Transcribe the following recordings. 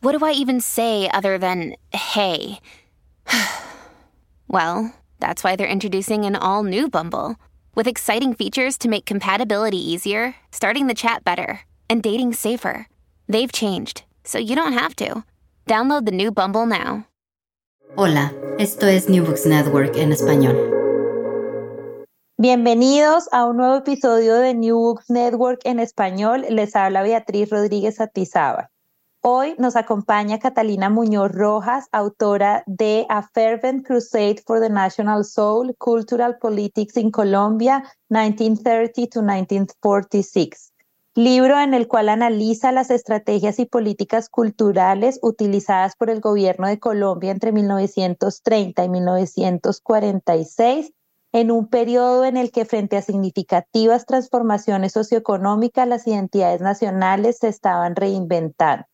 what do I even say other than hey? well, that's why they're introducing an all new Bumble with exciting features to make compatibility easier, starting the chat better, and dating safer. They've changed, so you don't have to. Download the new Bumble now. Hola, esto es New Books Network en español. Bienvenidos a un nuevo episodio de New Books Network en español. Les habla Beatriz Rodríguez Atizaba. Hoy nos acompaña Catalina Muñoz Rojas, autora de A Fervent Crusade for the National Soul, Cultural Politics in Colombia, 1930 to 1946. Libro en el cual analiza las estrategias y políticas culturales utilizadas por el gobierno de Colombia entre 1930 y 1946 en un periodo en el que frente a significativas transformaciones socioeconómicas las identidades nacionales se estaban reinventando.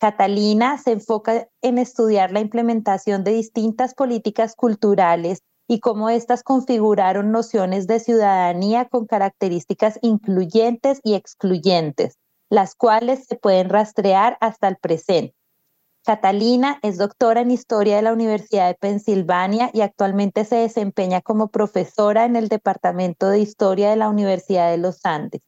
Catalina se enfoca en estudiar la implementación de distintas políticas culturales y cómo éstas configuraron nociones de ciudadanía con características incluyentes y excluyentes, las cuales se pueden rastrear hasta el presente. Catalina es doctora en Historia de la Universidad de Pensilvania y actualmente se desempeña como profesora en el Departamento de Historia de la Universidad de los Andes.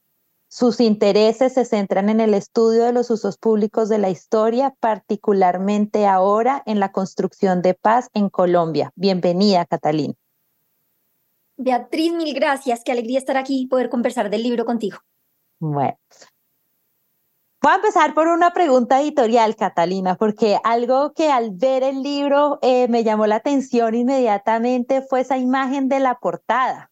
Sus intereses se centran en el estudio de los usos públicos de la historia, particularmente ahora en la construcción de paz en Colombia. Bienvenida, Catalina. Beatriz, mil gracias. Qué alegría estar aquí y poder conversar del libro contigo. Bueno, Voy a empezar por una pregunta editorial, Catalina, porque algo que al ver el libro eh, me llamó la atención inmediatamente fue esa imagen de la portada.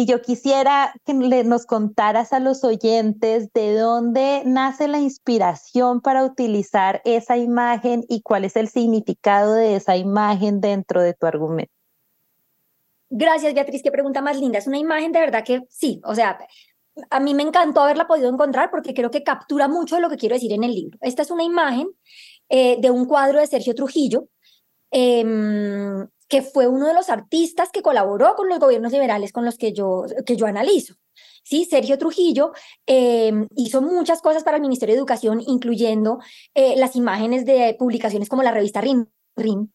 Y yo quisiera que nos contaras a los oyentes de dónde nace la inspiración para utilizar esa imagen y cuál es el significado de esa imagen dentro de tu argumento. Gracias, Beatriz. Qué pregunta más linda. Es una imagen de verdad que sí, o sea, a mí me encantó haberla podido encontrar porque creo que captura mucho de lo que quiero decir en el libro. Esta es una imagen eh, de un cuadro de Sergio Trujillo, em, que fue uno de los artistas que colaboró con los gobiernos liberales con los que yo, que yo analizo. ¿sí? Sergio Trujillo em, hizo muchas cosas para el Ministerio de Educación, incluyendo eh, las imágenes de publicaciones como la revista RIM, RIM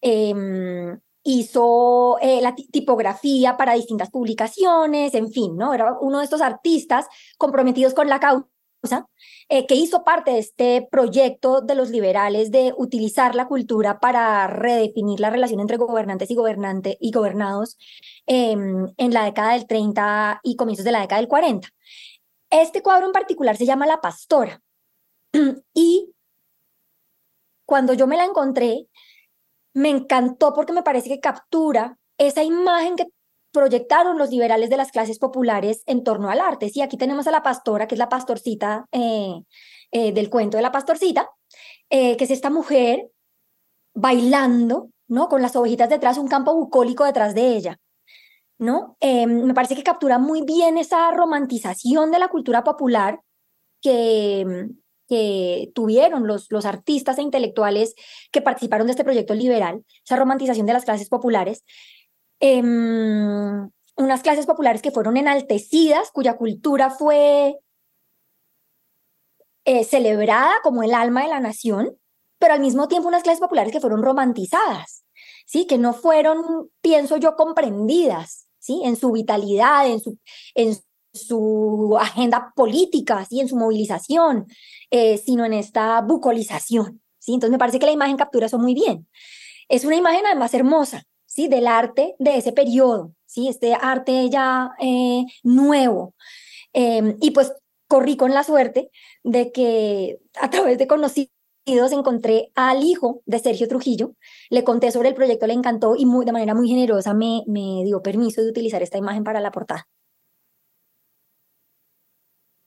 em, hizo eh, la tipografía para distintas publicaciones, en fin, ¿no? Era uno de estos artistas comprometidos con la causa, eh, que hizo parte de este proyecto de los liberales de utilizar la cultura para redefinir la relación entre gobernantes y, gobernante, y gobernados em, en la década del 30 y comienzos de la década del 40. Este cuadro en particular se llama La Pastora. y cuando yo me la encontré, me encantó porque me parece que captura esa imagen que proyectaron los liberales de las clases populares en torno al arte. Sí, aquí tenemos a la pastora, que es la pastorcita eh, eh, del cuento de la pastorcita, eh, que es esta mujer bailando, ¿no? Con las ovejitas detrás, un campo bucólico detrás de ella, ¿no? me parece que captura muy bien esa romantización de la cultura popular que, que tuvieron los, los artistas e intelectuales que participaron de este proyecto liberal, esa romantización de las clases populares, em, unas clases populares que fueron enaltecidas, cuya cultura fue eh, celebrada como el alma de la nación, pero al mismo tiempo unas clases populares que fueron romantizadas, ¿sí? que no fueron, pienso yo, comprendidas ¿sí? en su vitalidad, en su, en su agenda política, ¿sí? en su movilización, eh, sino en esta bucolización. ¿sí? Entonces me parece que la imagen captura eso muy bien. Es una imagen además hermosa, ¿sí? del arte de ese periodo, ¿sí? este arte ya eh, nuevo. Em, y pues corrí con la suerte de que a través de conocidos encontré al hijo de Sergio Trujillo, le conté sobre el proyecto, le encantó y de manera muy generosa me, me dio permiso de utilizar esta imagen para la portada.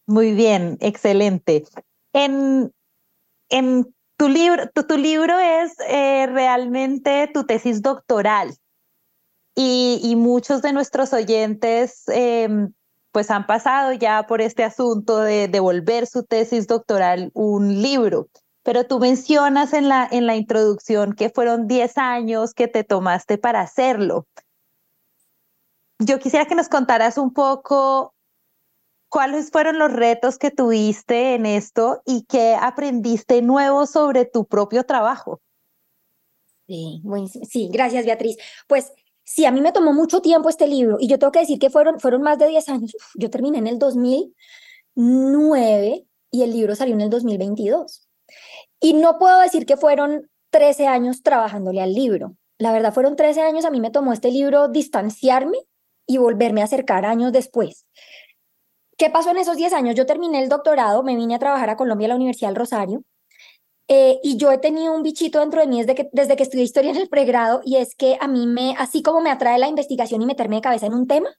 Muy bien, excelente. En, en tu libro, tu, libro es eh, realmente tu tesis doctoral y, y muchos de nuestros oyentes em, pues han pasado ya por este asunto de devolver su tesis doctoral un libro. Pero tú mencionas en la, en la introducción que fueron 10 años que te tomaste para hacerlo. Yo quisiera que nos contaras un poco ¿Cuáles fueron los retos que tuviste en esto y qué aprendiste nuevo sobre tu propio trabajo? Sí, sí, gracias Beatriz. Pues sí, a mí me tomó mucho tiempo este libro y yo tengo que decir que fueron, fueron más de 10 años. yo terminé en el 2009 y el libro salió en el 2022. Y no puedo decir que fueron 13 años trabajándole al libro. La verdad, fueron 13 años, a mí me tomó este libro distanciarme y volverme a acercar años después. ¿Qué pasó en esos 10 años? Yo terminé el doctorado, me vine a trabajar a Colombia, a la Universidad del Rosario, eh, y yo he tenido un bichito dentro de mí desde que, desde que estudié historia en el pregrado, y es que a mí me, así como me atrae la investigación y meterme de cabeza en un tema,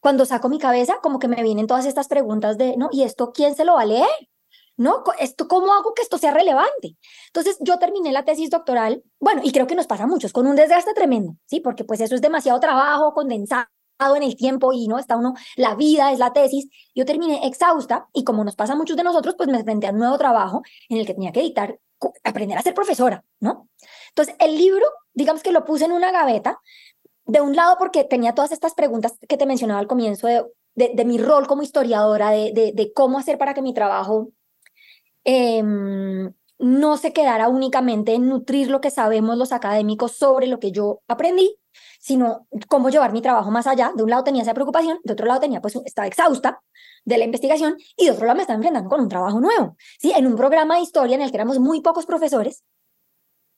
cuando saco mi cabeza, como que me vienen todas estas preguntas de, ¿no? ¿Y esto quién se lo va a leer? ¿No? ¿Esto, ¿Cómo hago que esto sea relevante? Entonces, yo terminé la tesis doctoral, bueno, y creo que nos pasa a muchos, con un desgaste tremendo, ¿sí? Porque pues eso es demasiado trabajo condensado en el tiempo y no está uno, la vida es la tesis. Yo terminé exhausta y como nos pasa a muchos de nosotros, pues me enfrenté a un nuevo trabajo en el que tenía que editar, aprender a ser profesora, ¿no? Entonces, el libro, digamos que lo puse en una gaveta, de un lado porque tenía todas estas preguntas que te mencionaba al comienzo de, de, mi rol como historiadora, de, de, cómo hacer para que mi trabajo em, no se quedara únicamente en nutrir lo que sabemos los académicos sobre lo que yo aprendí, sino cómo llevar mi trabajo más allá. De un lado tenía esa preocupación, de otro lado tenía, pues, estaba exhausta de la investigación y de otro lado me estaba enfrentando con un trabajo nuevo, ¿sí? En un programa de historia en el que éramos muy pocos profesores,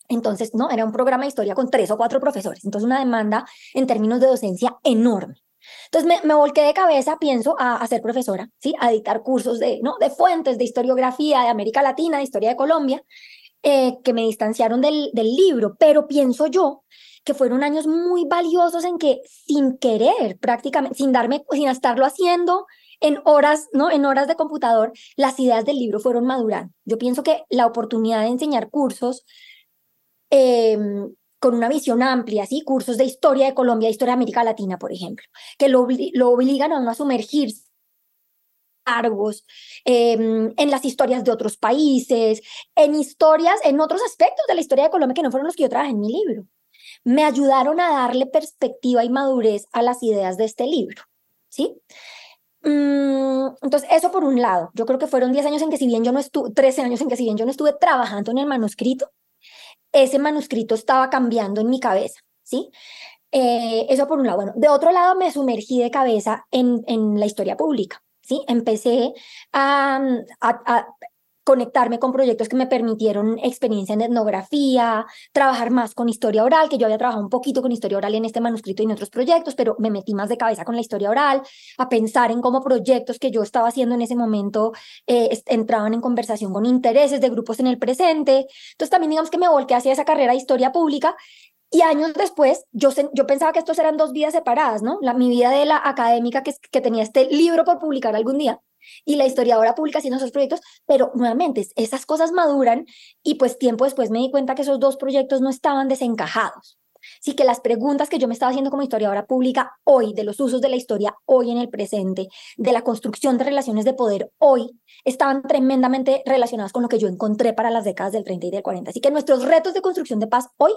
entonces, no, era un programa de historia con tres o cuatro profesores, entonces una demanda en términos de docencia enorme. Entonces me, me volqué de cabeza, pienso, a, a, ser profesora, ¿sí? a dictar cursos de, ¿no? de fuentes, de historiografía, de América Latina, de historia de Colombia, eh, que me distanciaron del, del libro, pero pienso yo que fueron años muy valiosos en que sin querer, prácticamente, sin darme, sin estarlo haciendo, en horas, ¿no? En horas de computador, las ideas del libro fueron madurando. Yo pienso que la oportunidad de enseñar cursos em, con una visión amplia, ¿sí? Cursos de historia de Colombia, historia de América Latina, por ejemplo, que lo, obligan a uno a sumergirse largos, em, en las historias de otros países, en historias, en otros aspectos de la historia de Colombia que no fueron los que yo trabajé en mi libro me ayudaron a darle perspectiva y madurez a las ideas de este libro, ¿sí? Mm, entonces, eso por un lado, yo creo que fueron 10 años en que si bien yo no estuve, 13 años en que si bien yo no estuve trabajando en el manuscrito, ese manuscrito estaba cambiando en mi cabeza, ¿sí? Eh, eso por un lado. Bueno, de otro lado me sumergí de cabeza en, en la historia pública, ¿sí? Empecé a, a, conectarme con proyectos que me permitieron experiencia en etnografía, trabajar más con historia oral, que yo había trabajado un poquito con historia oral en este manuscrito y en otros proyectos, pero me metí más de cabeza con la historia oral, a pensar en cómo proyectos que yo estaba haciendo en ese momento eh, entraban en conversación con intereses de grupos en el presente. Entonces también digamos que me volqué hacia esa carrera de historia pública y años después, yo, yo pensaba que estos eran dos vidas separadas, ¿no? La, mi vida de la académica que, que tenía este libro por publicar algún día y la historiadora publica haciendo esos proyectos, pero nuevamente esas cosas maduran y pues tiempo después me di cuenta que esos dos proyectos no estaban desencajados. Sí que las preguntas que yo me estaba haciendo como historiadora pública hoy, de los usos de la historia hoy en el presente, de la construcción de relaciones de poder hoy, estaban tremendamente relacionadas con lo que yo encontré para las décadas del 30 y del 40. Así que nuestros retos de construcción de paz hoy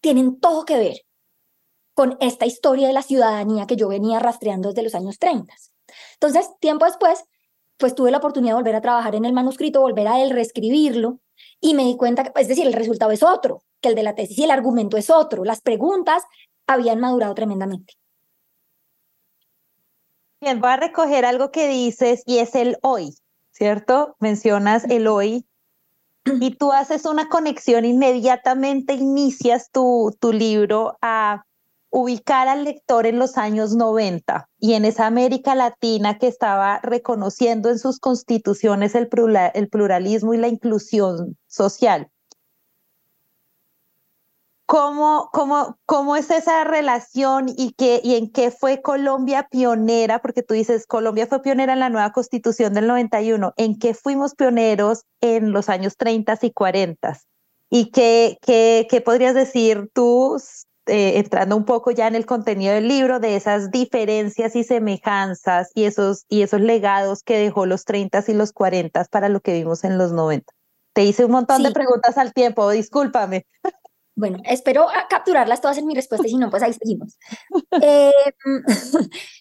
tienen todo que ver con esta historia de la ciudadanía que yo venía rastreando desde los años 30. Entonces, tiempo después, pues tuve la oportunidad de volver a trabajar en el manuscrito, volver a él, reescribirlo, y me di cuenta que, es decir, el resultado es otro que el de la tesis y el argumento es otro. Las preguntas habían madurado tremendamente. Bien, voy a recoger algo que dices y es el hoy, ¿cierto? Mencionas el hoy y tú haces una conexión inmediatamente, inicias tu, tu libro a ubicar al lector en los años 90 y en esa América Latina que estaba reconociendo en sus constituciones el, pluralismo y la inclusión social. ¿Cómo, cómo, cómo es esa relación y, qué, y en qué fue Colombia pionera? Porque tú dices, Colombia fue pionera en la nueva constitución del 91. ¿En qué fuimos pioneros en los años 30 y 40? ¿Y qué, qué, qué podrías decir tú eh, entrando un poco ya en el contenido del libro, de esas diferencias y semejanzas y esos, y esos legados que dejó los 30 y los 40 para lo que vimos en los 90. Te hice un montón de preguntas al tiempo, discúlpame. Bueno, espero capturarlas todas en mi respuesta y si no, pues ahí seguimos. eh,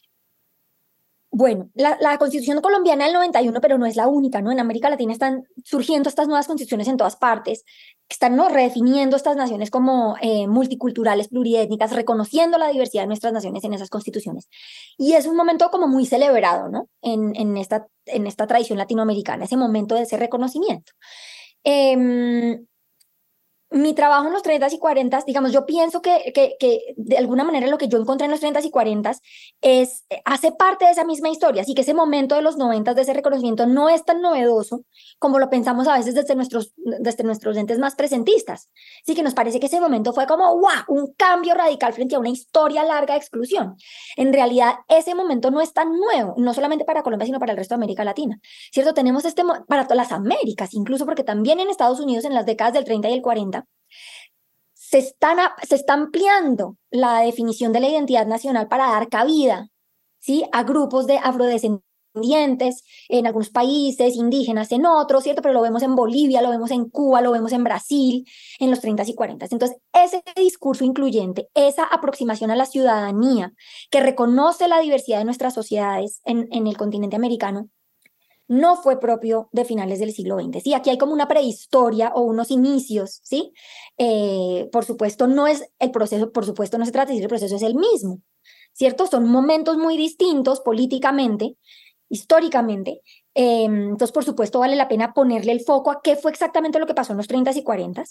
Bueno, la, constitución colombiana del 91, pero no es la única, ¿no? En América Latina están surgiendo estas nuevas constituciones en todas partes, que están ¿no? redefiniendo estas naciones como eh, multiculturales, pluriétnicas, reconociendo la diversidad de nuestras naciones en esas constituciones. Y es un momento como muy celebrado, ¿no? En, en, esta, en esta tradición latinoamericana, ese momento de ese reconocimiento. Eh, mi trabajo en los 30 y 40, digamos, yo pienso que, que, que, de alguna manera lo que yo encontré en los 30 y 40 es, hace parte de esa misma historia, así que ese momento de los 90 de ese reconocimiento no es tan novedoso como lo pensamos a veces desde nuestros, desde nuestros entes más presentistas. Así que nos parece que ese momento fue como, wow, un cambio radical frente a una historia larga de exclusión. En realidad, ese momento no es tan nuevo, no solamente para Colombia, sino para el resto de América Latina. ¿Cierto? Tenemos este, para todas las Américas, incluso porque también en Estados Unidos en las décadas del 30 y el 40, se, están, se está ampliando la definición de la identidad nacional para dar cabida ¿sí? a grupos de afrodescendientes en algunos países, indígenas en otros, ¿cierto? Pero lo vemos en Bolivia, lo vemos en Cuba, lo vemos en Brasil, en los 30 y 40. Entonces, ese discurso incluyente, esa aproximación a la ciudadanía que reconoce la diversidad de nuestras sociedades en, en el continente americano, no fue propio de finales del siglo XX. Sí, aquí hay como una prehistoria o unos inicios, ¿sí? Eh, por supuesto, no es el proceso, por supuesto, no se trata de decir el proceso es el mismo, ¿cierto? Son momentos muy distintos políticamente, históricamente, Em, entonces, por supuesto, vale la pena ponerle el foco a qué fue exactamente lo que pasó en los 30 y 40.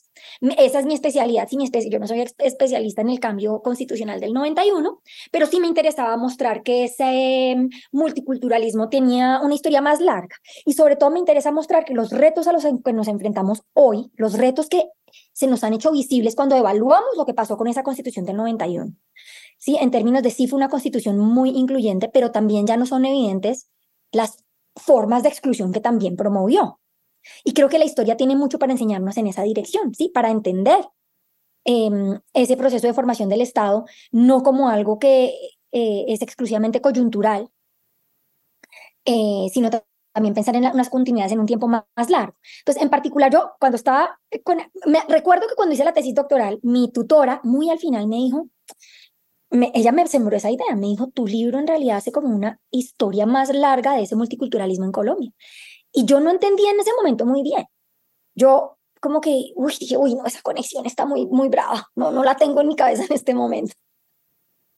Esa es mi especialidad. mi yo no soy especialista en el cambio constitucional del 91, pero sí me interesaba mostrar que ese em, multiculturalismo tenía una historia más larga. Y sobre todo me interesa mostrar que los retos a los que nos enfrentamos hoy, los retos que se nos han hecho visibles cuando evaluamos lo que pasó con esa constitución del 91. Sí, en términos de sí fue una constitución muy incluyente, pero también ya no son evidentes las formas de exclusión que también promovió. Y creo que la historia tiene mucho para enseñarnos en esa dirección, ¿sí? Para entender em, ese proceso de formación del Estado, no como algo que eh, es exclusivamente coyuntural, eh, sino también pensar en unas continuidades en un tiempo más, largo. Entonces, en particular, yo cuando estaba, me recuerdo que cuando hice la tesis doctoral, mi tutora muy al final me dijo, ella me sembró esa idea, me dijo, tu libro en realidad hace como una historia más larga de ese multiculturalismo en Colombia. Y yo no entendía en ese momento muy bien. Yo como que, uy, dije, uy, no, esa conexión está muy, muy brava, no, no la tengo en mi cabeza en este momento.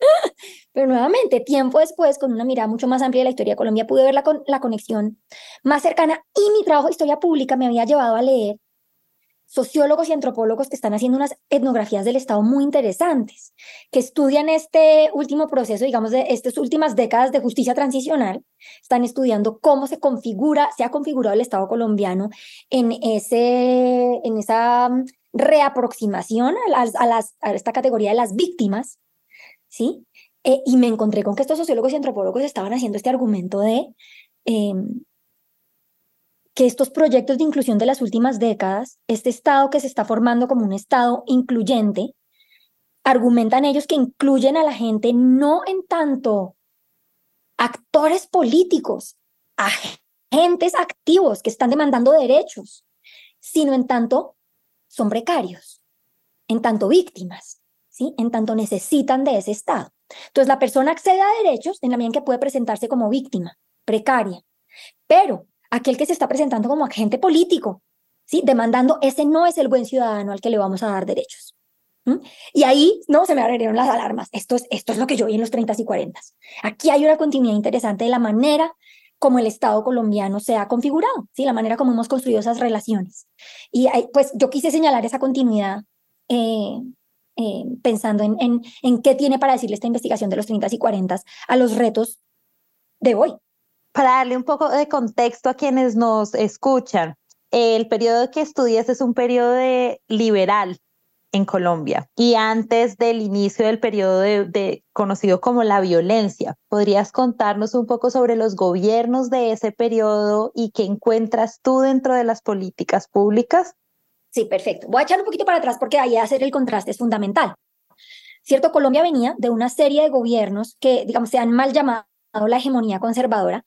Pero nuevamente, tiempo después, con una mirada mucho más amplia de la historia de Colombia, pude ver la, la conexión más cercana y mi trabajo de historia pública me había llevado a leer sociólogos y antropólogos que están haciendo unas etnografías del Estado muy interesantes, que estudian este último proceso, digamos, de estas últimas décadas de justicia transicional, están estudiando cómo se configura, se ha configurado el Estado colombiano en, ese, en esa mm, reaproximación a, las, a, esta categoría de las víctimas, ¿sí? Eh, y me encontré con que estos sociólogos y antropólogos estaban haciendo este argumento de... Em, que estos proyectos de inclusión de las últimas décadas, este Estado que se está formando como un Estado incluyente, argumentan ellos que incluyen a la gente no en tanto actores políticos, agentes activos que están demandando derechos, sino en tanto son precarios, en tanto víctimas, ¿sí? en tanto necesitan de ese Estado. Entonces la persona accede a derechos en la medida en que puede presentarse como víctima, precaria, pero aquel que se está presentando como agente político, ¿sí? demandando ese no es el buen ciudadano al que le vamos a dar derechos. Y ahí, no, se me abrieron las alarmas. Esto es, esto es lo que yo vi en los 30 y 40. Aquí hay una continuidad interesante de la manera como el Estado colombiano se ha configurado, ¿sí? la manera como hemos construido esas relaciones. Y pues yo quise señalar esa continuidad eh, eh, pensando en, en, en, qué tiene para decirle esta investigación de los 30 y 40 a los retos de hoy. Para darle un poco de contexto a quienes nos escuchan, el periodo que estudias es un periodo liberal, en Colombia y antes del inicio del periodo de, conocido como la violencia. ¿Podrías contarnos un poco sobre los gobiernos de ese periodo y qué encuentras tú dentro de las políticas públicas? Sí, perfecto. Voy a echar un poquito para atrás porque ahí hacer el contraste es fundamental. Cierto, Colombia venía de una serie de gobiernos que, digamos, se han mal llamado la hegemonía conservadora,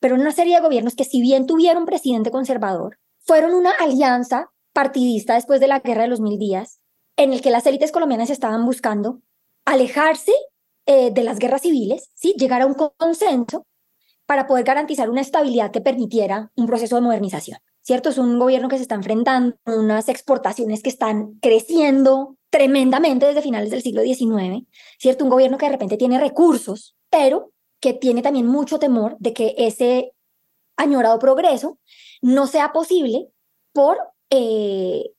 pero una serie de gobiernos que si bien tuvieron presidente conservador, fueron una alianza partidista después de la Guerra de los Mil Días, en el que las élites colombianas estaban buscando alejarse eh, de las guerras civiles, ¿sí? llegar a un consenso para poder garantizar una estabilidad que permitiera un proceso de modernización. ¿Cierto? Es un gobierno que se está enfrentando a unas exportaciones que están creciendo tremendamente desde finales del siglo XIX, ¿cierto? Un gobierno que de repente tiene recursos, pero que tiene también mucho temor de que ese añorado progreso no sea posible por eh,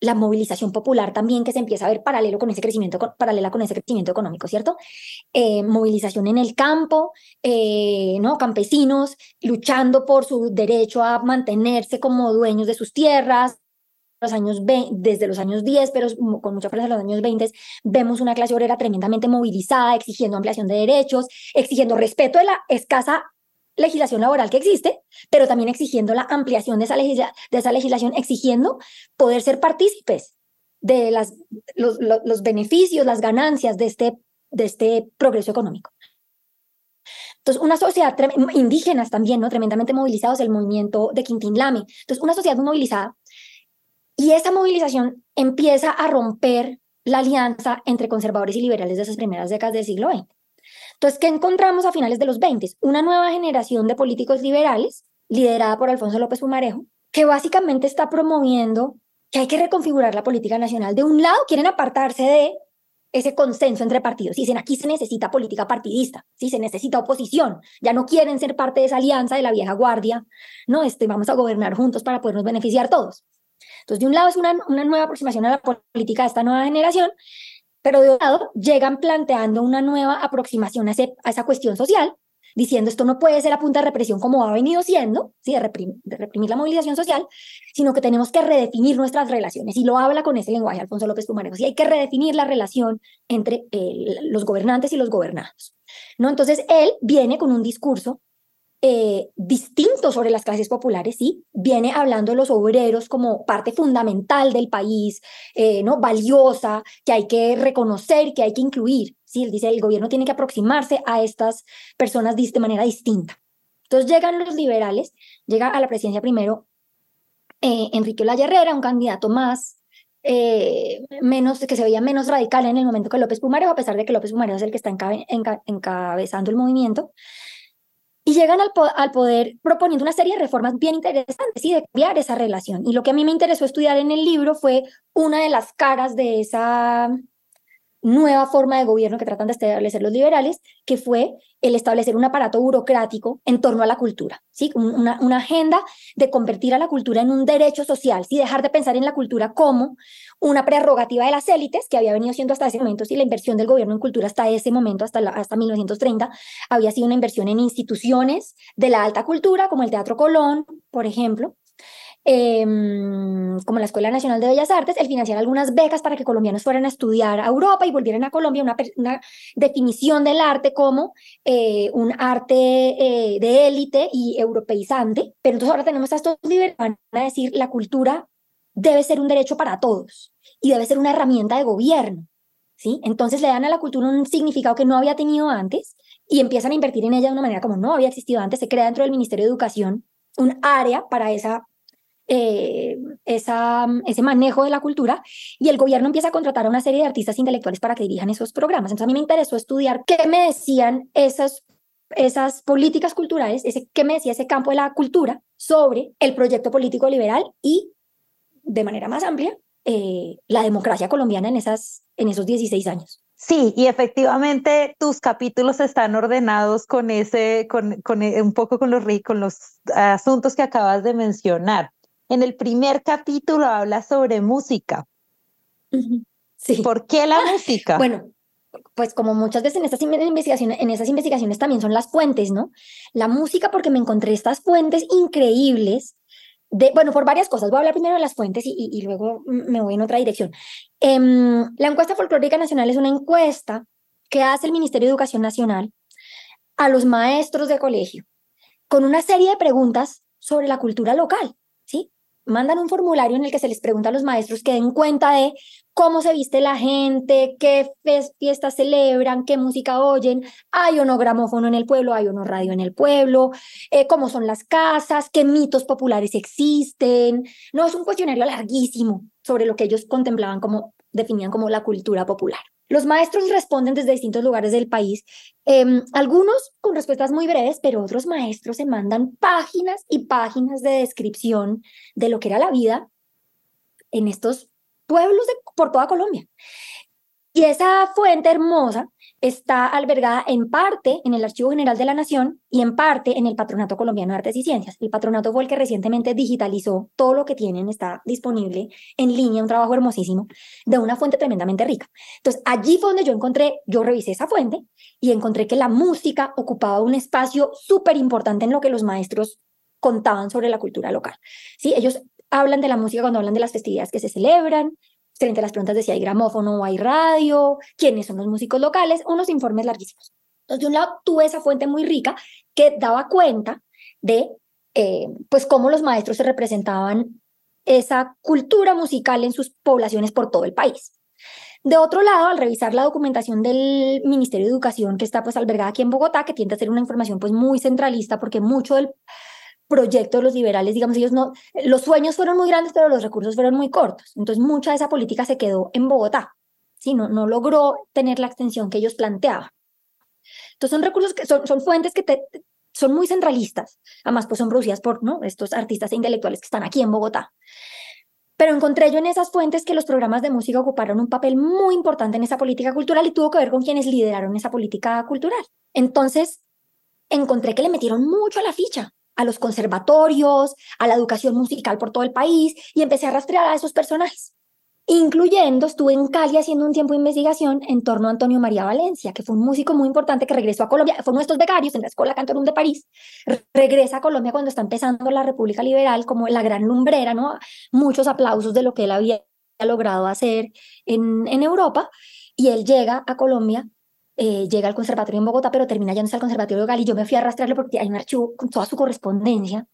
la movilización popular también que se empieza a ver paralelo con ese crecimiento, paralela con ese crecimiento económico, ¿cierto? Eh, movilización en el campo, eh, ¿no? Campesinos luchando por su derecho a mantenerse como dueños de sus tierras, los años desde los años 10, pero con mucha fuerza en los años 20, vemos una clase obrera tremendamente movilizada, exigiendo ampliación de derechos, exigiendo respeto de la escasa legislación laboral que existe, pero también exigiendo la ampliación de esa, de esa legislación, exigiendo poder ser partícipes de las, los, los, beneficios, las ganancias de este, de este progreso económico. Entonces, una sociedad, indígenas también, ¿no? Tremendamente movilizados, el movimiento de Quintín Lame. Entonces, una sociedad movilizada. Y esa movilización empieza a romper la alianza entre conservadores y liberales de esas primeras décadas del siglo XX. Entonces, ¿qué encontramos a finales de los 20? Una nueva generación de políticos liberales, liderada por Alfonso López Pumarejo, que básicamente está promoviendo que hay que reconfigurar la política nacional. De un lado, quieren apartarse de ese consenso entre partidos. Dicen, aquí se necesita política partidista, ¿sí? se necesita oposición. Ya no quieren ser parte de esa alianza de la vieja guardia, ¿no? Este, vamos a gobernar juntos para podernos beneficiar todos. Entonces, de un lado es una, una nueva aproximación a la política de esta nueva generación pero de otro lado, llegan planteando una nueva aproximación a, esa cuestión social, diciendo esto no puede ser a punta de represión como ha venido siendo, ¿sí? de, reprimir la movilización social, sino que tenemos que redefinir nuestras relaciones. Y lo habla con ese lenguaje Alfonso López Pumarejo. Y hay que redefinir la relación entre los gobernantes y los gobernados. ¿no? Entonces, él viene con un discurso eh, distinto sobre las clases populares, ¿sí? Viene hablando de los obreros como parte fundamental del país, eh, ¿no? Valiosa, que hay que reconocer, que hay que incluir, ¿sí? Él dice, el gobierno tiene que aproximarse a estas personas de manera distinta. Entonces llegan los liberales, llega a la presidencia primero eh, Enrique Olaya Herrera, un candidato más menos, que se veía menos radical en el momento que López Pumarejo, a pesar de que López Pumarejo es el que está encabezando el movimiento y llegan al, poder proponiendo una serie de reformas bien interesantes y de cambiar esa relación. Y lo que a mí me interesó estudiar en el libro fue una de las caras de esa nueva forma de gobierno que tratan de establecer los liberales, que fue el establecer un aparato burocrático en torno a la cultura, ¿sí? Una, agenda de convertir a la cultura en un derecho social, ¿sí? Dejar de pensar en la cultura como una prerrogativa de las élites, que había venido siendo hasta ese momento, y la inversión del gobierno en cultura hasta ese momento, hasta, hasta 1930, había sido una inversión en instituciones de la alta cultura, como el Teatro Colón, por ejemplo, Em, como la Escuela Nacional de Bellas Artes, el financiar algunas becas para que colombianos fueran a estudiar a Europa y volvieran a Colombia, una, una definición del arte como eh, un arte eh, de élite y europeizante. Pero entonces ahora tenemos a estos liberales van a decir la cultura debe ser un derecho para todos y debe ser una herramienta de gobierno. ¿sí? Entonces le dan a la cultura un significado que no había tenido antes y empiezan a invertir en ella de una manera como no había existido antes. Se crea dentro del Ministerio de Educación un área para esa eh, esa, ese manejo de la cultura y el gobierno empieza a contratar a una serie de artistas intelectuales para que dirijan esos programas. Entonces a mí me interesó estudiar qué me decían esas, esas políticas culturales, ese, qué me decía ese campo de la cultura sobre el proyecto político liberal y, de manera más amplia, eh, la democracia colombiana en, esas, en esos 16 años. Sí, y efectivamente tus capítulos están ordenados con ese, con, con eh, un poco con los, con los asuntos que acabas de mencionar. En el primer capítulo habla sobre música. Sí. ¿Por qué la música? Bueno, pues como muchas veces en estas investigaciones, en esas investigaciones también son las fuentes, ¿no? La música porque me encontré estas fuentes increíbles bueno, por varias cosas. Voy a hablar primero de las fuentes y, luego me voy en otra dirección. Eh, la encuesta folclórica nacional es una encuesta que hace el Ministerio de Educación Nacional a los maestros de colegio con una serie de preguntas sobre la cultura local. Mandan un formulario en el que se les pregunta a los maestros que den cuenta de cómo se viste la gente, qué fiestas celebran, qué música oyen, hay o no gramófono en el pueblo, hay o no radio en el pueblo, eh, cómo son las casas, qué mitos populares existen. No, es un cuestionario larguísimo sobre lo que ellos contemplaban como, definían como la cultura popular. Los maestros responden desde distintos lugares del país, eh, algunos con respuestas muy breves, pero otros maestros se mandan páginas y páginas de descripción de lo que era la vida en estos pueblos por toda Colombia. Y esa fuente hermosa está albergada en parte en el Archivo General de la Nación y en parte en el Patronato Colombiano de Artes y Ciencias. El patronato fue el que recientemente digitalizó todo lo que tienen, está disponible en línea, un trabajo hermosísimo, de una fuente tremendamente rica. Entonces, allí fue donde yo encontré, yo revisé esa fuente y encontré que la música ocupaba un espacio súper importante en lo que los maestros contaban sobre la cultura local. ¿Sí? Ellos hablan de la música cuando hablan de las festividades que se celebran, frente a las preguntas de si hay gramófono o hay radio, quiénes son los músicos locales, unos informes larguísimos. Entonces, de un lado, tuve esa fuente muy rica que daba cuenta de eh, pues cómo los maestros se representaban esa cultura musical en sus poblaciones por todo el país. De otro lado, al revisar la documentación del Ministerio de Educación que está pues albergada aquí en Bogotá, que tiende a ser una información pues muy centralista porque mucho del proyecto de los liberales, digamos, ellos no, los sueños fueron muy grandes, pero los recursos fueron muy cortos. Entonces, mucha de esa política se quedó en Bogotá, ¿sí? no, logró tener la extensión que ellos planteaban. Entonces, son recursos que son, son fuentes que te, son muy centralistas, además, pues son producidas por ¿no? estos artistas e intelectuales que están aquí en Bogotá. Pero encontré yo en esas fuentes que los programas de música ocuparon un papel muy importante en esa política cultural y tuvo que ver con quienes lideraron esa política cultural. Entonces, encontré que le metieron mucho a la ficha a los conservatorios, a la educación musical por todo el país y empecé a rastrear a esos personajes. Incluyendo, estuve en Cali haciendo un tiempo de investigación en torno a Antonio María Valencia, que fue un músico muy importante que regresó a Colombia, fue uno de estos becarios en la Escuela Cantorum de París, regresa a Colombia cuando está empezando la República Liberal como la gran lumbrera, ¿no? Muchos aplausos de lo que él había logrado hacer en, en Europa, y él llega a Colombia eh, llega al conservatorio en Bogotá, pero termina yéndose al conservatorio de Gali. Yo me fui a arrastrarle porque hay un archivo con toda su correspondencia.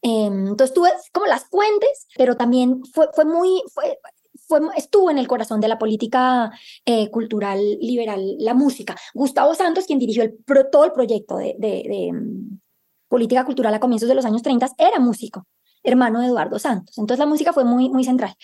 Eh, entonces tuve como las fuentes, pero también fue, fue muy, fue, fue, estuvo en el corazón de la política eh, cultural liberal, la música. Gustavo Santos, quien dirigió el, todo el proyecto de, de, de um, política cultural a comienzos de los años 30, era músico, hermano de Eduardo Santos. Entonces la música fue muy, muy central.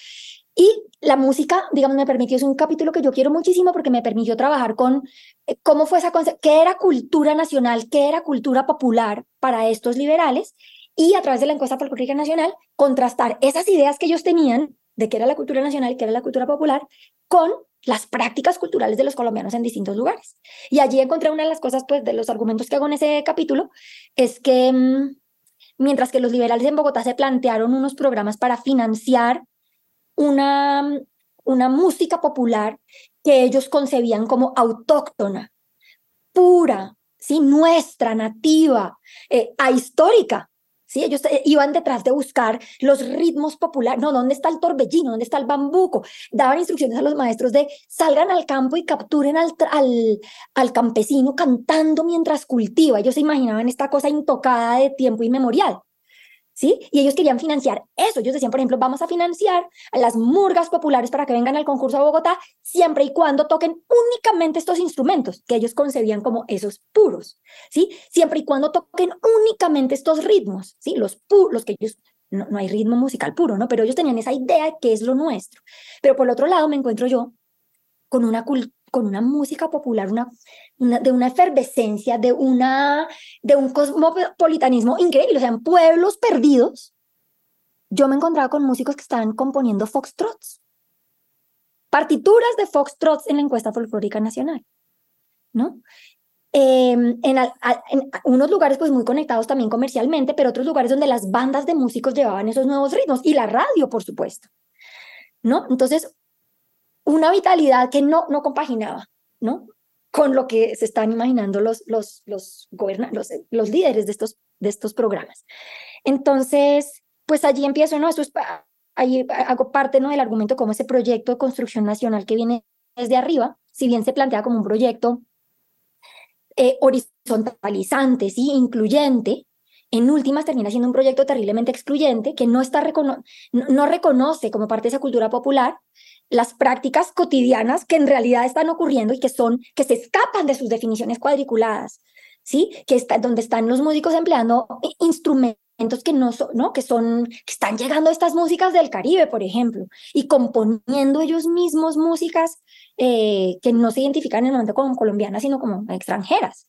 Y la música, digamos, me permitió, es un capítulo que yo quiero muchísimo porque me permitió trabajar con eh, cómo fue esa, qué era cultura nacional, qué era cultura popular para estos liberales y a través de la encuesta folclórica nacional contrastar esas ideas que ellos tenían de qué era la cultura nacional qué era la cultura popular con las prácticas culturales de los colombianos en distintos lugares. Y allí encontré una de las cosas, pues, de los argumentos que hago en ese capítulo, es que mmm, mientras que los liberales en Bogotá se plantearon unos programas para financiar una, una música popular que ellos concebían como autóctona, pura, ¿sí? nuestra, nativa, eh, ahistórica. ¿sí? Ellos eh, iban detrás de buscar los ritmos populares. No, ¿dónde está el torbellino? ¿Dónde está el bambuco? Daban instrucciones a los maestros de salgan al campo y capturen al, al, al campesino cantando mientras cultiva. Ellos se imaginaban esta cosa intocada de tiempo inmemorial. ¿Sí? Y ellos querían financiar eso. Ellos decían, por ejemplo, vamos a financiar a las murgas populares para que vengan al concurso de Bogotá, siempre y cuando toquen únicamente estos instrumentos que ellos concebían como esos puros, ¿sí? Siempre y cuando toquen únicamente estos ritmos, ¿sí? Los puros, que ellos no, no, hay ritmo musical puro, ¿no? Pero ellos tenían esa idea de que es lo nuestro. Pero por el otro lado me encuentro yo con una cultura con una música popular, una, una, de una efervescencia, de, una, de un cosmopolitanismo increíble, o sea, en pueblos perdidos, yo me encontraba con músicos que estaban componiendo foxtrots, partituras de foxtrots en la encuesta folclórica nacional, ¿no? Em, en, en, unos lugares pues muy conectados también comercialmente, pero otros lugares donde las bandas de músicos llevaban esos nuevos ritmos y la radio, por supuesto, ¿no? Entonces, una vitalidad que no, no compaginaba, ¿no? Con lo que se están imaginando los, los, los, los, los líderes de estos, de estos programas. Entonces, pues allí empiezo, ¿no? Eso es, ahí hago parte, ¿no? Del argumento como ese proyecto de construcción nacional que viene desde arriba, si bien se plantea como un proyecto eh, horizontalizante, ¿sí? incluyente, en últimas termina siendo un proyecto terriblemente excluyente que no, está no, reconoce como parte de esa cultura popular las prácticas cotidianas que en realidad están ocurriendo y que son, que se escapan de sus definiciones cuadriculadas, ¿sí? Que está, donde están los músicos empleando instrumentos que no son, ¿no? Que son, que están llegando estas músicas del Caribe, por ejemplo, y componiendo ellos mismos músicas eh, que no se identifican en el momento como colombianas, sino como extranjeras.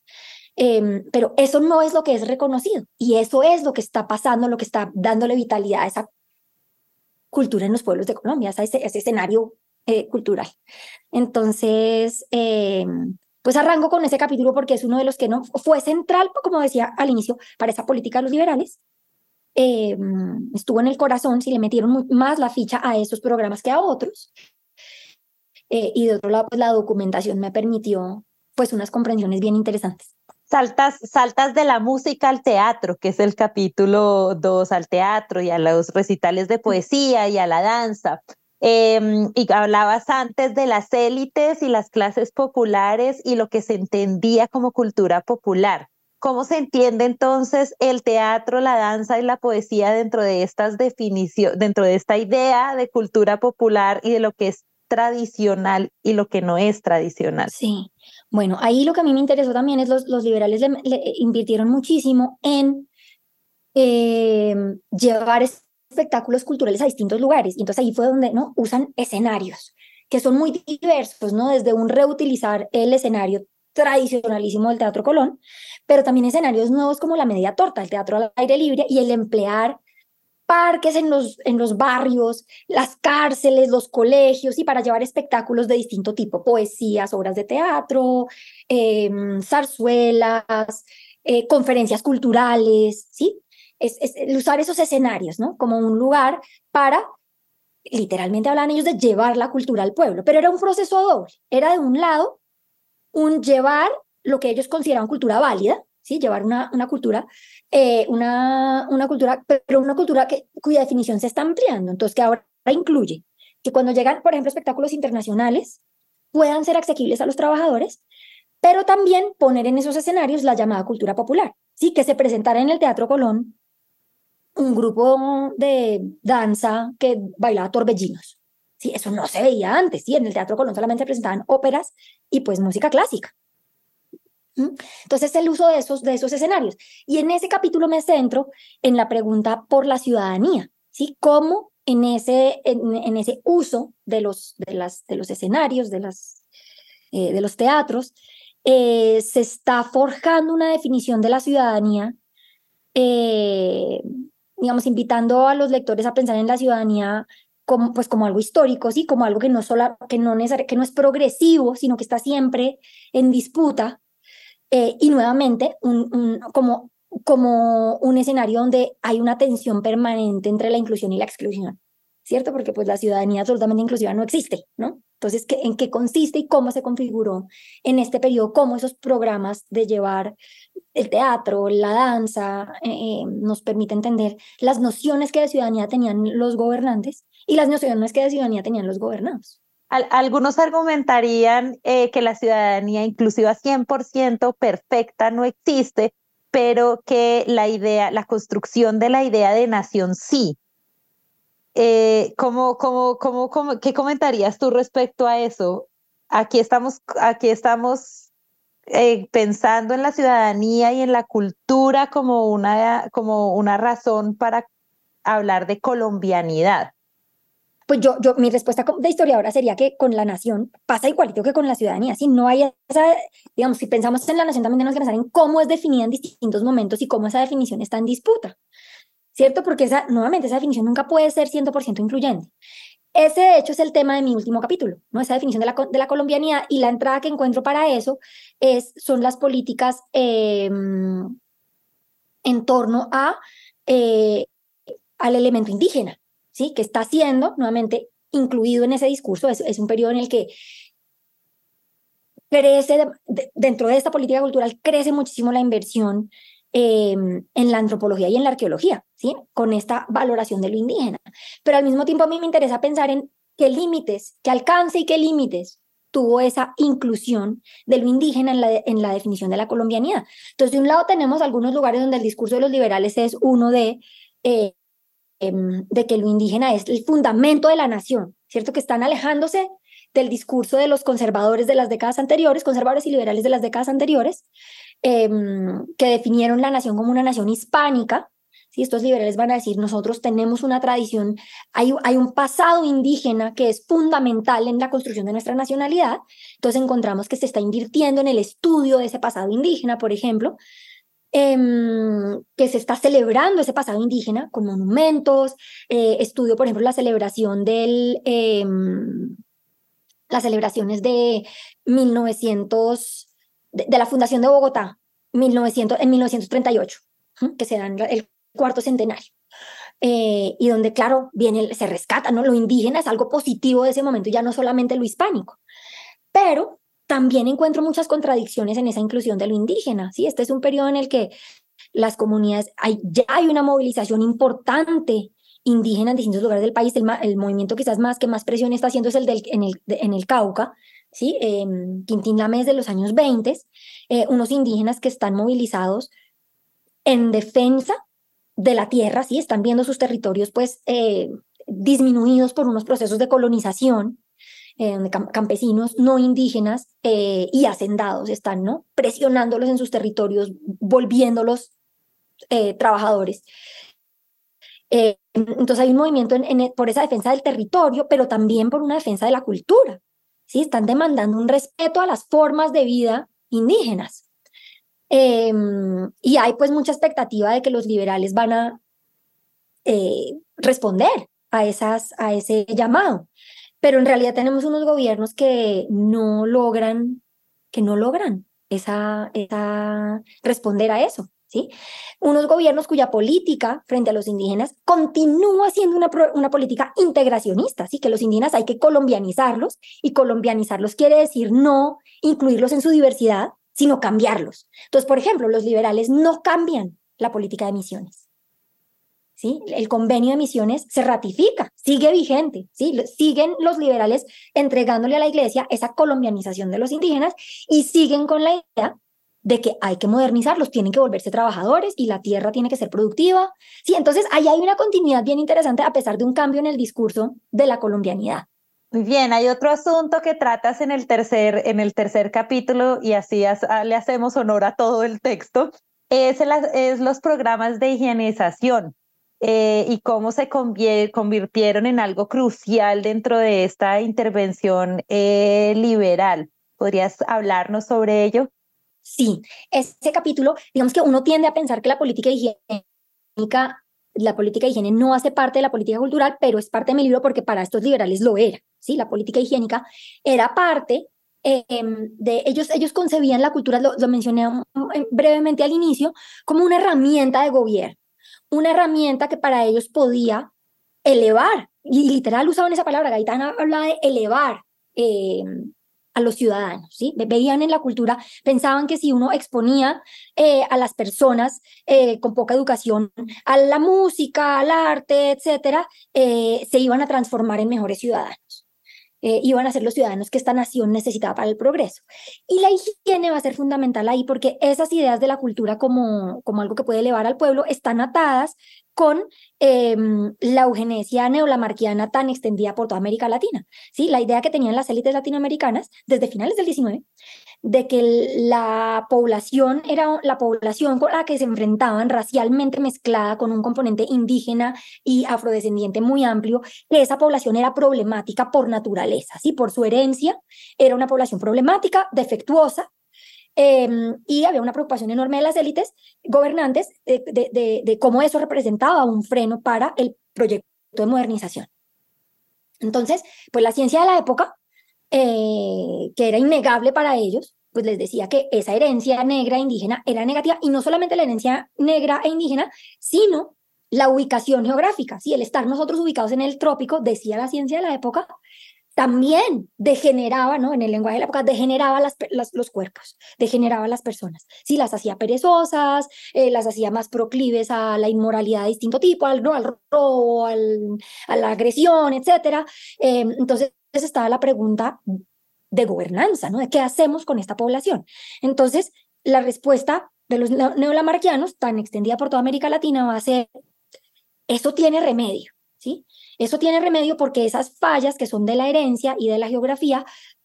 Em, pero eso no es lo que es reconocido y eso es lo que está pasando, lo que está dándole vitalidad a esa cultura en los pueblos de Colombia, ese, ese escenario eh, cultural. Entonces, em, pues arranco con ese capítulo porque es uno de los que no fue central, como decía al inicio, para esa política de los liberales. Em, estuvo en el corazón, si le metieron más la ficha a esos programas que a otros. Eh, y de otro lado, pues la documentación me permitió pues unas comprensiones bien interesantes. Saltas, saltas de la música al teatro, que es el capítulo 2, al teatro y a los recitales de poesía y a la danza. Em, y hablabas antes de las élites y las clases populares y lo que se entendía como cultura popular. ¿Cómo se entiende entonces el teatro, la danza y la poesía dentro de estas dentro de esta idea de cultura popular y de lo que es tradicional y lo que no es tradicional. Sí, bueno, ahí lo que a mí me interesó también es los, los liberales le, invirtieron muchísimo en em, llevar espectáculos culturales a distintos lugares. Y entonces ahí fue donde ¿no? usan escenarios que son muy diversos, ¿no? Desde un reutilizar el escenario tradicionalísimo del Teatro Colón, pero también escenarios nuevos como la media torta, el teatro al aire libre y el emplear parques en los, en los barrios, las cárceles, los colegios y para llevar espectáculos de distinto tipo, poesías, obras de teatro, em, zarzuelas, eh, conferencias culturales, ¿sí? Es, usar esos escenarios, ¿no? Como un lugar para, literalmente hablan ellos de llevar la cultura al pueblo, pero era un proceso doble. Era de un lado un llevar lo que ellos consideraban cultura válida, ¿sí? Llevar una, una cultura eh, una, una cultura, pero una cultura que, cuya definición se está ampliando, entonces que ahora incluye que cuando llegan, por ejemplo, espectáculos internacionales, puedan ser asequibles a los trabajadores, pero también poner en esos escenarios la llamada cultura popular, ¿sí? que se presentara en el Teatro Colón un grupo de danza que bailaba torbellinos. Sí, eso no se veía antes, sí, en el Teatro Colón solamente se presentaban óperas y pues música clásica. Entonces, el uso de esos, de esos escenarios. Y en ese capítulo me centro en la pregunta por la ciudadanía, ¿sí? ¿Cómo en ese, en, ese uso de los, de, las, de los escenarios, de, las, eh, de los teatros, eh, se está forjando una definición de la ciudadanía, eh, digamos, invitando a los lectores a pensar en la ciudadanía como, pues como algo histórico, ¿sí? como algo que no, solo, que, no que no es progresivo, sino que está siempre en disputa, eh, y nuevamente, como un escenario donde hay una tensión permanente entre la inclusión y la exclusión, ¿cierto? Porque pues la ciudadanía absolutamente inclusiva no existe, ¿no? Entonces, ¿qué, ¿en qué consiste y cómo se configuró en este periodo? ¿Cómo esos programas de llevar el teatro, la danza, eh, eh, nos permite entender las nociones que de ciudadanía tenían los gobernantes y las nociones que de ciudadanía tenían los gobernados? Algunos argumentarían eh, que la ciudadanía inclusiva 100% perfecta no existe, pero que la idea, la construcción de la idea de nación sí. Eh, ¿cómo, cómo, cómo, cómo, ¿Qué comentarías tú respecto a eso? Aquí estamos, aquí estamos eh, pensando en la ciudadanía y en la cultura como una, como una razón para hablar de colombianidad. Pues yo, yo, mi respuesta de historiadora sería que con la nación pasa igualito que con la ciudadanía. Si no hay esa, digamos, si pensamos en la nación, también tenemos que pensar en cómo es definida en distintos momentos y cómo esa definición está en disputa. ¿Cierto? Porque esa, nuevamente, esa definición nunca puede ser 100% incluyente. ese de hecho es el tema de mi último capítulo, ¿no? Esa definición de la, de la colombianidad y la entrada que encuentro para eso es, son las políticas em, en torno a, eh, al elemento indígena, ¿sí? Que está siendo nuevamente incluido en ese discurso. Es, es un periodo en el que crece, dentro de esta política cultural, crece muchísimo la inversión em, en la antropología y en la arqueología, ¿sí? Con esta valoración de lo indígena. Pero al mismo tiempo a mí me interesa pensar en qué límites, qué alcance y qué límites tuvo esa inclusión de lo indígena en la, en la definición de la colombianidad. Entonces, de un lado tenemos algunos lugares donde el discurso de los liberales es uno de, eh, em, de que lo indígena es el fundamento de la nación, ¿cierto? Que están alejándose del discurso de los conservadores de las décadas anteriores, conservadores y liberales de las décadas anteriores, em, que definieron la nación como una nación hispánica. Si estos liberales van a decir, nosotros tenemos una tradición, hay, hay un pasado indígena que es fundamental en la construcción de nuestra nacionalidad, entonces encontramos que se está invirtiendo en el estudio de ese pasado indígena, por ejemplo, em, que se está celebrando ese pasado indígena con monumentos, eh, estudio, por ejemplo, la celebración del, em, las celebraciones de 1900, de, la Fundación de Bogotá, 1900, en 1938, que se el cuarto centenario. Eh, y donde, claro, viene, se rescata, ¿no? Lo indígena es algo positivo de ese momento, ya no solamente lo hispánico. Pero también encuentro muchas contradicciones en esa inclusión de lo indígena, ¿sí? Este es un periodo en el que las comunidades, hay, ya hay una movilización importante indígena en distintos lugares del país. El, movimiento quizás más que más presión está haciendo es el del, en, el, en el Cauca, ¿sí? Eh, Quintín Lames de los años 20, eh, unos indígenas que están movilizados en defensa de la tierra, ¿sí? Están viendo sus territorios pues eh, disminuidos por unos procesos de colonización, eh, campesinos no indígenas y hacendados están, ¿no? Presionándolos en sus territorios, volviéndolos trabajadores. Eh, entonces hay un movimiento en, por esa defensa del territorio, pero también por una defensa de la cultura. ¿sí? Están demandando un respeto a las formas de vida indígenas. Em, y hay pues mucha expectativa de que los liberales van a eh, responder a, esas, a ese llamado. Pero en realidad tenemos unos gobiernos que no logran, que no logran esa, esa responder a eso. ¿sí? Unos gobiernos cuya política frente a los indígenas continúa siendo una, una política integracionista, ¿sí? Que los indígenas hay que colombianizarlos y colombianizarlos quiere decir no incluirlos en su diversidad, sino cambiarlos. Entonces, por ejemplo, los liberales no cambian la política de misiones. ¿Sí? El convenio de misiones se ratifica, sigue vigente, ¿sí? Siguen los liberales entregándole a la iglesia esa colombianización de los indígenas y siguen con la idea de que hay que modernizarlos, tienen que volverse trabajadores y la tierra tiene que ser productiva. Sí, entonces ahí hay una continuidad bien interesante a pesar de un cambio en el discurso de la colombianidad. Muy bien, hay otro asunto que tratas en el tercer, en el tercer capítulo y así le hacemos honor a todo el texto, es los programas de higienización eh, y cómo se convirtieron en algo crucial dentro de esta intervención eh, liberal. ¿Podrías hablarnos sobre ello? Sí, ese capítulo, digamos que uno tiende a pensar que la política higiénica, la política de higiene no hace parte de la política cultural, pero es parte de mi libro porque para estos liberales lo era, ¿sí? La política higiénica era parte em, de ellos, ellos concebían la cultura, lo, mencioné brevemente al inicio, como una herramienta de gobierno, una herramienta que para ellos podía elevar, y literal usaban esa palabra, Gaitán habla de elevar em, a los ciudadanos, ¿sí? Veían en la cultura, pensaban que si uno exponía eh, a las personas eh, con poca educación a la música, al arte, etcétera, eh, se iban a transformar en mejores ciudadanos. Iban a ser los ciudadanos que esta nación necesitaba para el progreso. Y la higiene va a ser fundamental ahí porque esas ideas de la cultura como, como algo que puede elevar al pueblo están atadas con em, la eugenesia neolamarquiana tan extendida por toda América Latina. ¿sí? La idea que tenían las élites latinoamericanas desde finales del 19 de que la población era la población con la que se enfrentaban racialmente mezclada con un componente indígena y afrodescendiente muy amplio, que esa población era problemática por naturaleza, ¿sí? por su herencia, era una población problemática, defectuosa, Em, y había una preocupación enorme de las élites gobernantes de, de, cómo eso representaba un freno para el proyecto de modernización. Entonces, pues la ciencia de la época, eh, que era innegable para ellos, pues les decía que esa herencia negra e indígena era negativa y no solamente la herencia negra e indígena, sino la ubicación geográfica, ¿sí? el estar nosotros ubicados en el trópico, decía la ciencia de la época, también degeneraba, ¿no? En el lenguaje de la época, degeneraba las, los cuerpos, degeneraba las personas. Sí, las hacía perezosas, eh, las hacía más proclives a la inmoralidad de distinto tipo, al, ¿no? al robo, al, a la agresión, etc. Eh, entonces estaba la pregunta de gobernanza, ¿no? De qué hacemos con esta población. Entonces, la respuesta de los neolamarquianos, tan extendida por toda América Latina, va a ser, eso tiene remedio, ¿sí? Eso tiene remedio porque esas fallas que son de la herencia y de la geografía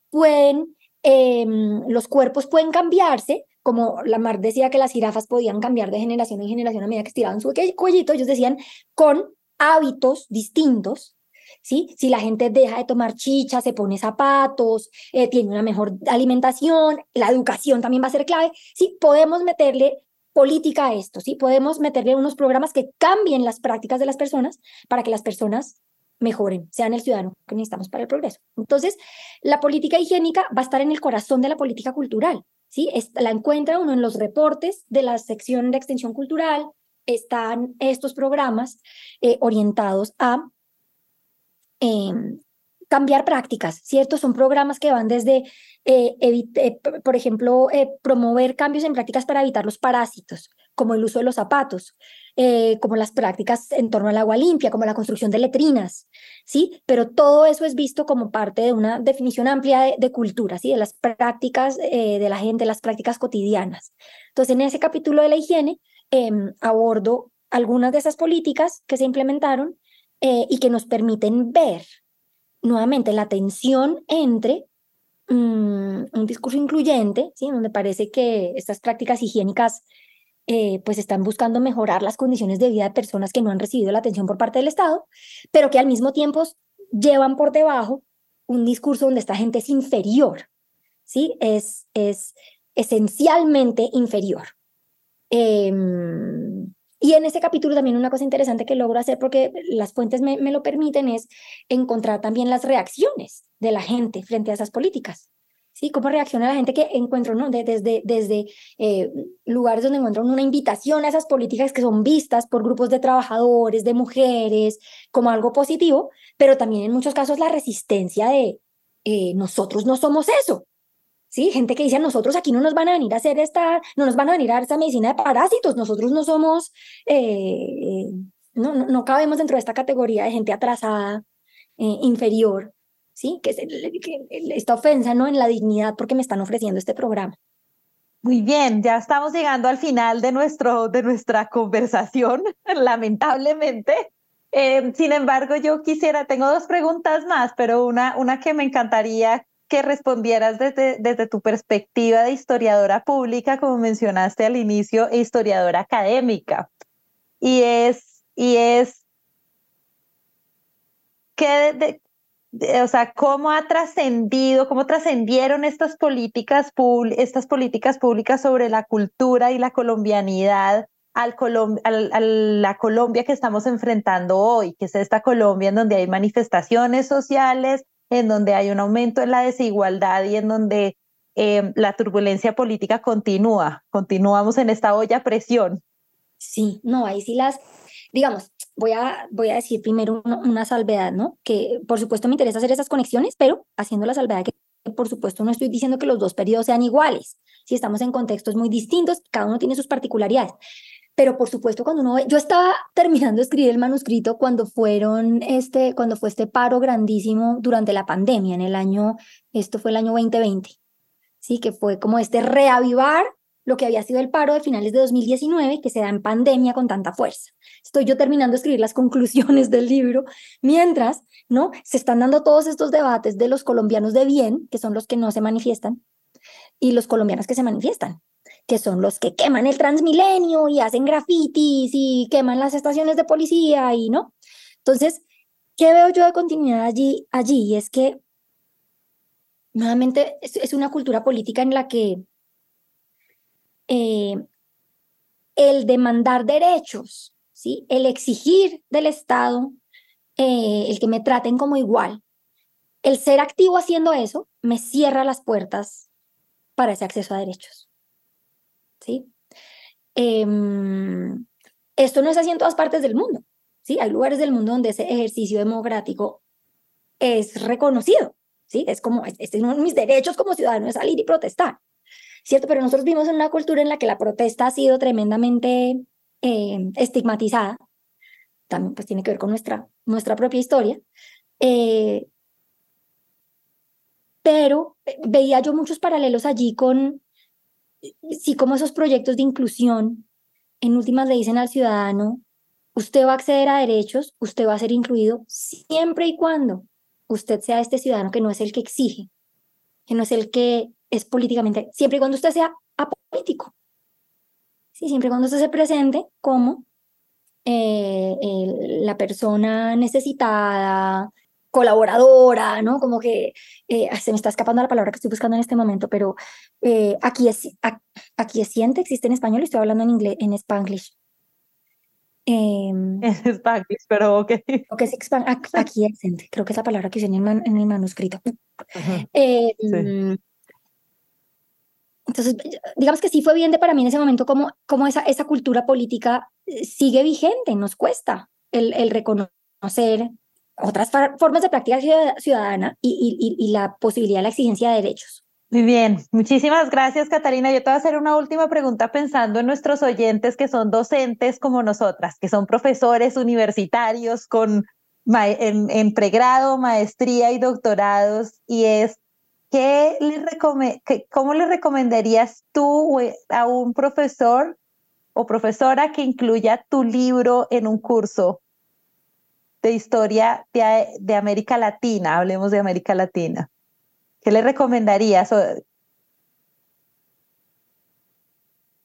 pueden, em, los cuerpos pueden cambiarse, como la Mar decía que las jirafas podían cambiar de generación en generación a medida que estiraban su cuellito, ellos decían con hábitos distintos, ¿sí? Si la gente deja de tomar chicha, se pone zapatos, eh, tiene una mejor alimentación, la educación también va a ser clave, ¿sí? Podemos meterle política a esto, ¿sí? Podemos meterle unos programas que cambien las prácticas de las personas para que las personas mejoren, sean el ciudadano que necesitamos para el progreso. Entonces, la política higiénica va a estar en el corazón de la política cultural, ¿sí? la encuentra uno en los reportes de la sección de extensión cultural, están estos programas eh, orientados a em, cambiar prácticas, ¿cierto? Son programas que van desde, eh, eh, por ejemplo, eh, promover cambios en prácticas para evitar los parásitos, como el uso de los zapatos, como las prácticas en torno al agua limpia, como la construcción de letrinas, ¿sí? Pero todo eso es visto como parte de una definición amplia de, de cultura, ¿sí? De las prácticas de la gente, las prácticas cotidianas. Entonces, en ese capítulo de la higiene, em, abordo algunas de esas políticas que se implementaron y que nos permiten ver nuevamente la tensión entre mm, un discurso incluyente, ¿sí? donde parece que estas prácticas higiénicas eh, pues están buscando mejorar las condiciones de vida de personas que no han recibido la atención por parte del Estado, pero que al mismo tiempo llevan por debajo un discurso donde esta gente es inferior, ¿sí? Es, es esencialmente inferior. Em, y en ese capítulo también una cosa interesante que logro hacer porque las fuentes me, lo permiten es encontrar también las reacciones de la gente frente a esas políticas. ¿Sí? ¿Cómo reacciona la gente que encuentro, ¿no? desde, desde eh, lugares donde encuentran una invitación a esas políticas que son vistas por grupos de trabajadores, de mujeres, como algo positivo, pero también en muchos casos la resistencia de eh, nosotros no somos eso, ¿sí? Gente que dice, nosotros aquí no nos van a venir a hacer esta, no nos van a venir a dar esta medicina de parásitos, nosotros no somos, eh, no, no, cabemos dentro de esta categoría de gente atrasada, eh, inferior, ¿sí? Que, es esta ofensa, ¿no? En la dignidad porque me están ofreciendo este programa. Muy bien, ya estamos llegando al final de, nuestro, de nuestra conversación, lamentablemente. Eh, sin embargo, yo quisiera, tengo dos preguntas más, pero una, una que me encantaría que respondieras desde, desde tu perspectiva de historiadora pública, como mencionaste al inicio, e historiadora académica. Y es, y es que o sea, cómo ha trascendido, cómo trascendieron estas políticas, estas políticas públicas sobre la cultura y la colombianidad al a la Colombia que estamos enfrentando hoy, que es esta Colombia en donde hay manifestaciones sociales, en donde hay un aumento en la desigualdad y en donde eh, la turbulencia política continúa. Continuamos en esta olla presión. Sí, no, ahí sí las, digamos, voy a, voy a decir primero una, salvedad, ¿no? Que por supuesto me interesa hacer esas conexiones, pero haciendo la salvedad que por supuesto no estoy diciendo que los dos periodos sean iguales, si estamos en contextos muy distintos, cada uno tiene sus particularidades. Pero por supuesto, cuando uno ve, yo estaba terminando de escribir el manuscrito cuando fueron este, cuando fue este paro grandísimo durante la pandemia, en el año, esto fue el año 2020, sí, que fue como este reavivar lo que había sido el paro de finales de 2019, que se da en pandemia con tanta fuerza. Estoy yo terminando de escribir las conclusiones del libro, mientras, ¿no? Se están dando todos estos debates de los colombianos de bien, que son los que no se manifiestan, y los colombianos que se manifiestan, que son los que queman el Transmilenio y hacen grafitis y queman las estaciones de policía y no. Entonces, ¿qué veo yo de continuidad allí? Allí es que nuevamente es, una cultura política en la que eh, el demandar derechos, ¿sí? el exigir del Estado eh, el que me traten como igual, el ser activo haciendo eso me cierra las puertas para ese acceso a derechos. ¿Sí? Em, esto no es así en todas partes del mundo. ¿sí? Hay lugares del mundo donde ese ejercicio democrático es reconocido. ¿sí? Es como, este es uno de mis derechos como ciudadano, es salir y protestar. ¿Cierto? Pero nosotros vivimos en una cultura en la que la protesta ha sido tremendamente eh, estigmatizada. También pues tiene que ver con nuestra, nuestra propia historia. Eh, pero veía yo muchos paralelos allí con, sí, como esos proyectos de inclusión, en últimas le dicen al ciudadano, usted va a acceder a derechos, usted va a ser incluido siempre y cuando usted sea este ciudadano que no es el que exige, que no es el que es políticamente, siempre y cuando usted sea apolítico. Sí, siempre y cuando usted se presente como eh, la persona necesitada, colaboradora, ¿no? Como que eh, se me está escapando la palabra que estoy buscando en este momento, pero eh, aquí es aquí siente existe en español y estoy hablando en inglés, en spanglish. Em, en spanglish, pero ok. Okay, es aquí es creo que es la palabra que usé en el, en el manuscrito. Entonces, digamos que sí fue bien de para mí en ese momento como, como esa, esa cultura política eh, sigue vigente, nos cuesta el, el reconocer otras formas de práctica ciudadana y, y, y, la posibilidad de la exigencia de derechos. Muy bien, muchísimas gracias Catalina. Yo te voy a hacer una última pregunta pensando en nuestros oyentes que son docentes como nosotras, que son profesores universitarios con en, en pregrado, maestría y doctorados, y es ¿qué le ¿cómo le recomendarías tú a un profesor o profesora que incluya tu libro en un curso de historia de, América Latina? Hablemos de América Latina. ¿Qué le recomendarías?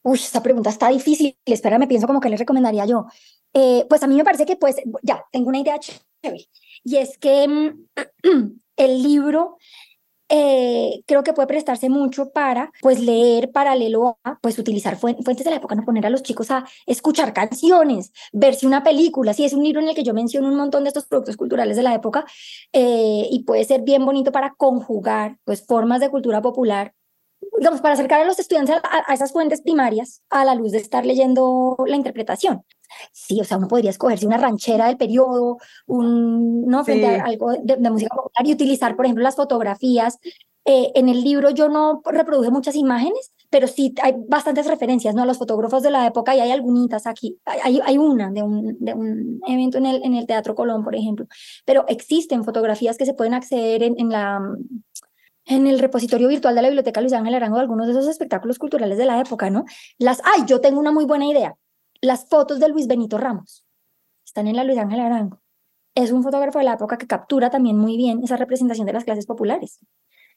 Uy, esta pregunta está difícil. Espera, me pienso como que le recomendaría yo. Eh, pues a mí me parece que, pues, ya, tengo una idea chévere. Y es que mm, el libro eh, creo que puede prestarse mucho para pues leer paralelo a pues utilizar fuentes de la época, no poner a los chicos a escuchar canciones, verse una película, si es un libro en el que yo menciono un montón de estos productos culturales de la época eh, y puede ser bien bonito para conjugar pues formas de cultura popular digamos, para acercar a los estudiantes a, esas fuentes primarias a la luz de estar leyendo la interpretación. Sí, o sea, uno podría escogerse una ranchera del periodo, un, ¿no? Frente a algo de, música popular y utilizar, por ejemplo, las fotografías. Eh, en el libro yo no reproduje muchas imágenes, pero sí hay bastantes referencias ¿no? a los fotógrafos de la época y hay algunas aquí. Hay, hay una de un, de un evento en el, en el Teatro Colón, por ejemplo, pero existen fotografías que se pueden acceder en, en la en el repositorio virtual de la Biblioteca Luis Ángel Arango de algunos de esos espectáculos culturales de la época, ¿no? Las, ay, yo tengo una muy buena idea. Las fotos de Luis Benito Ramos están en la Luis Ángel Arango. Es un fotógrafo de la época que captura también muy bien esa representación de las clases populares.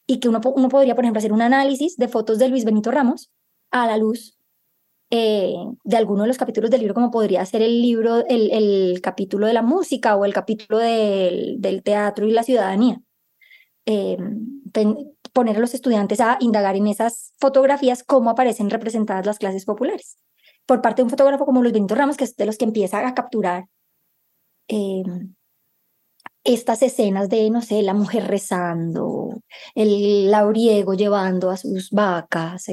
Y que uno, uno podría, por ejemplo, hacer un análisis de fotos de Luis Benito Ramos a la luz eh, de alguno de los capítulos del libro, como podría ser el libro, el, el capítulo de la música o el capítulo del, del teatro y la ciudadanía. Eh, poner a los estudiantes a indagar en esas fotografías cómo aparecen representadas las clases populares. Por parte de un fotógrafo como Luis Benito Ramos, que es de los que empieza a capturar eh, estas escenas de, no sé, la mujer rezando, el lauriego llevando a sus vacas.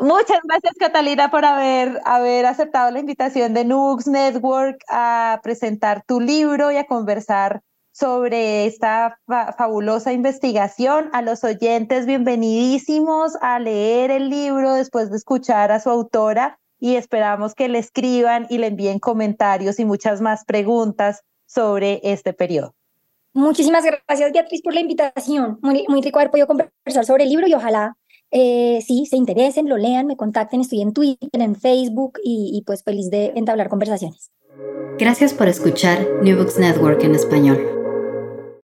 Muchas gracias, Catalina, por haber, haber aceptado la invitación de Nux Network a presentar tu libro y a conversar sobre esta fabulosa investigación. A los oyentes, bienvenidísimos a leer el libro después de escuchar a su autora y esperamos que le escriban y le envíen comentarios y muchas más preguntas sobre este periodo. Muchísimas gracias, Beatriz, por la invitación. Muy, muy rico haber podido conversar sobre el libro y ojalá eh, sí, se interesen, lo lean, me contacten. Estoy en Twitter, en Facebook y, y pues feliz de entablar conversaciones. Gracias por escuchar New Books Network en español.